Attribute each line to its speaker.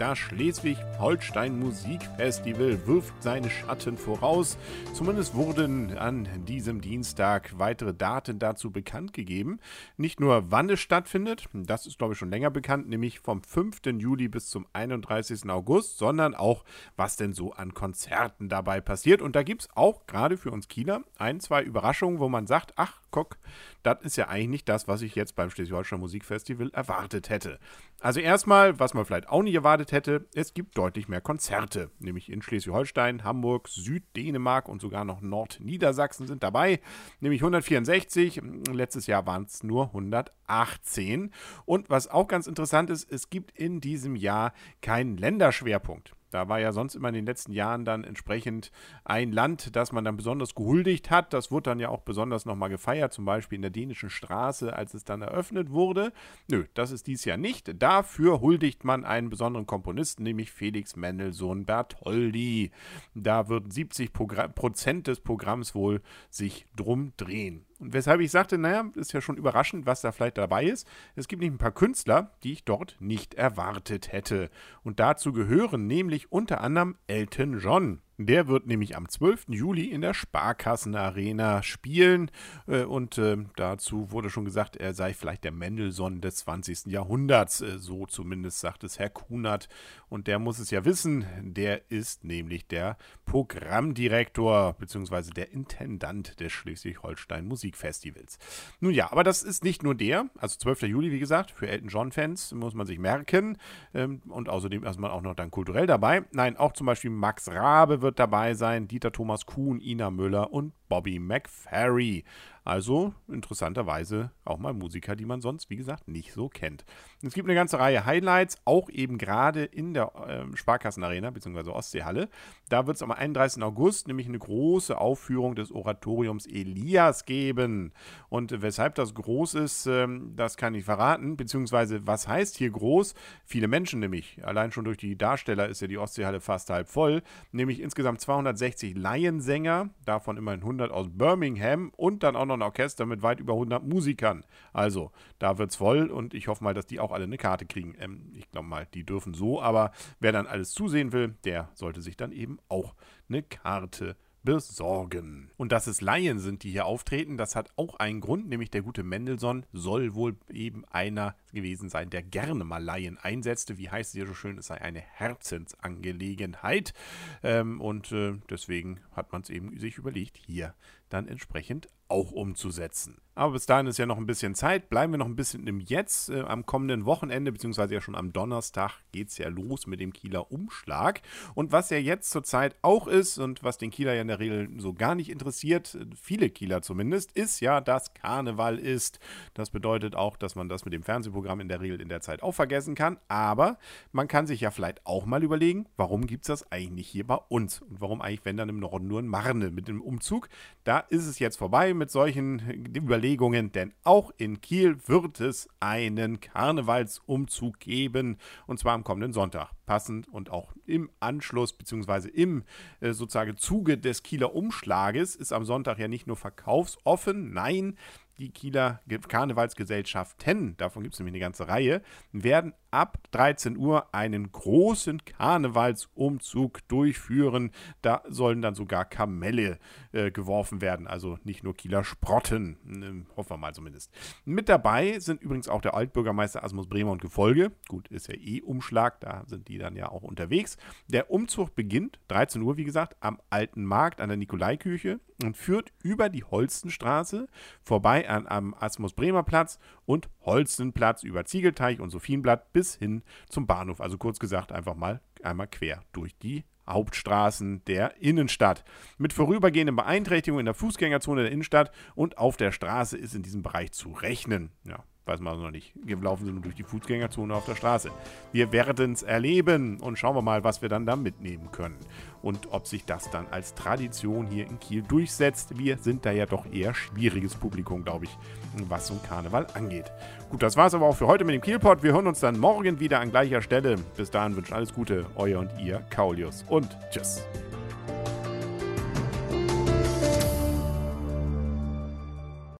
Speaker 1: Das Schleswig-Holstein Musikfestival wirft seine Schatten voraus. Zumindest wurden an diesem Dienstag weitere Daten dazu bekannt gegeben. Nicht nur wann es stattfindet, das ist glaube ich schon länger bekannt, nämlich vom 5. Juli bis zum 31. August, sondern auch, was denn so an Konzerten dabei passiert. Und da gibt es auch gerade für uns Kieler ein, zwei Überraschungen, wo man sagt, ach, guck, das ist ja eigentlich nicht das, was ich jetzt beim Schleswig-Holstein Musikfestival erwartet hätte. Also erstmal, was man vielleicht auch nicht erwartet hätte, es gibt deutlich mehr Konzerte, nämlich in Schleswig-Holstein, Hamburg, Süddänemark und sogar noch Nordniedersachsen sind dabei, nämlich 164. Letztes Jahr waren es nur 118. Und was auch ganz interessant ist, es gibt in diesem Jahr keinen Länderschwerpunkt. Da war ja sonst immer in den letzten Jahren dann entsprechend ein Land, das man dann besonders gehuldigt hat. Das wurde dann ja auch besonders nochmal gefeiert, zum Beispiel in der dänischen Straße, als es dann eröffnet wurde. Nö, das ist dies Jahr nicht. Dafür huldigt man einen besonderen Komponisten, nämlich Felix Mendelssohn Bertoldi. Da wird 70 Prozent des Programms wohl sich drum drehen. Und weshalb ich sagte, naja, ist ja schon überraschend, was da vielleicht dabei ist. Es gibt nämlich ein paar Künstler, die ich dort nicht erwartet hätte. Und dazu gehören nämlich unter anderem Elton John. Der wird nämlich am 12. Juli in der Sparkassenarena spielen. Äh, und äh, dazu wurde schon gesagt, er sei vielleicht der Mendelssohn des 20. Jahrhunderts. Äh, so zumindest sagt es Herr Kunert. Und der muss es ja wissen. Der ist nämlich der Programmdirektor bzw. der Intendant des Schleswig-Holstein Musikfestivals. Nun ja, aber das ist nicht nur der. Also 12. Juli, wie gesagt, für Elton John-Fans muss man sich merken. Ähm, und außerdem ist man auch noch dann kulturell dabei. Nein, auch zum Beispiel Max Rabe wird wird dabei sein, Dieter Thomas Kuhn, Ina Müller und Bobby McFerry. Also interessanterweise auch mal Musiker, die man sonst, wie gesagt, nicht so kennt. Es gibt eine ganze Reihe Highlights, auch eben gerade in der äh, Sparkassenarena bzw. Ostseehalle. Da wird es am 31. August nämlich eine große Aufführung des Oratoriums Elias geben. Und weshalb das groß ist, äh, das kann ich verraten. Beziehungsweise, was heißt hier groß? Viele Menschen nämlich. Allein schon durch die Darsteller ist ja die Ostseehalle fast halb voll. Nämlich insgesamt 260 Laiensänger, davon immerhin 100 100 aus Birmingham und dann auch noch ein Orchester mit weit über 100 Musikern. Also, da wird es voll und ich hoffe mal, dass die auch alle eine Karte kriegen. Ähm, ich glaube mal, die dürfen so, aber wer dann alles zusehen will, der sollte sich dann eben auch eine Karte besorgen. Und dass es Laien sind, die hier auftreten, das hat auch einen Grund, nämlich der gute Mendelssohn soll wohl eben einer gewesen sein, der gerne mal Laien einsetzte. Wie heißt es hier so schön, es sei eine Herzensangelegenheit. Ähm, und äh, deswegen hat man es eben sich überlegt, hier dann entsprechend auch umzusetzen. Aber bis dahin ist ja noch ein bisschen Zeit. Bleiben wir noch ein bisschen im Jetzt. Äh, am kommenden Wochenende, beziehungsweise ja schon am Donnerstag, geht es ja los mit dem Kieler Umschlag. Und was ja jetzt zurzeit auch ist und was den Kieler ja in der Regel so gar nicht interessiert, viele Kieler zumindest, ist ja, dass Karneval ist. Das bedeutet auch, dass man das mit dem Fernsehprogramm in der Regel in der Zeit auch vergessen kann. Aber man kann sich ja vielleicht auch mal überlegen, warum gibt es das eigentlich hier bei uns? Und warum eigentlich, wenn dann im Norden nur ein Marne mit dem Umzug? Da ist es jetzt vorbei mit solchen Überlegungen, denn auch in Kiel wird es einen Karnevalsumzug geben und zwar am kommenden Sonntag. Passend und auch im Anschluss bzw. im äh, sozusagen Zuge des Kieler Umschlages ist am Sonntag ja nicht nur verkaufsoffen, nein, die Kieler Karnevalsgesellschaften, davon gibt es nämlich eine ganze Reihe, werden ab 13 Uhr einen großen Karnevalsumzug durchführen. Da sollen dann sogar Kamelle äh, geworfen werden, also nicht nur Kieler Sprotten, äh, hoffen wir mal zumindest. Mit dabei sind übrigens auch der Altbürgermeister Asmus Bremer und Gefolge. Gut, ist ja eh Umschlag, da sind die dann ja auch unterwegs. Der Umzug beginnt 13 Uhr, wie gesagt, am Alten Markt an der Nikolaikirche und führt über die Holstenstraße vorbei an, am Asmus Bremer Platz und Holstenplatz über Ziegelteich und Sophienblatt bis hin zum Bahnhof. Also kurz gesagt, einfach mal einmal quer durch die Hauptstraßen der Innenstadt. Mit vorübergehenden Beeinträchtigungen in der Fußgängerzone der Innenstadt und auf der Straße ist in diesem Bereich zu rechnen. Ja, weiß man noch nicht. Wir laufen nur durch die Fußgängerzone auf der Straße. Wir werden es erleben und schauen wir mal, was wir dann da mitnehmen können. Und ob sich das dann als Tradition hier in Kiel durchsetzt. Wir sind da ja doch eher schwieriges Publikum, glaube ich, was so ein Karneval angeht. Gut, das war es aber auch für heute mit dem Kielpot. Wir hören uns dann morgen wieder an gleicher Stelle. Bis dahin wünschen alles Gute, euer und ihr, Kaulius. Und tschüss.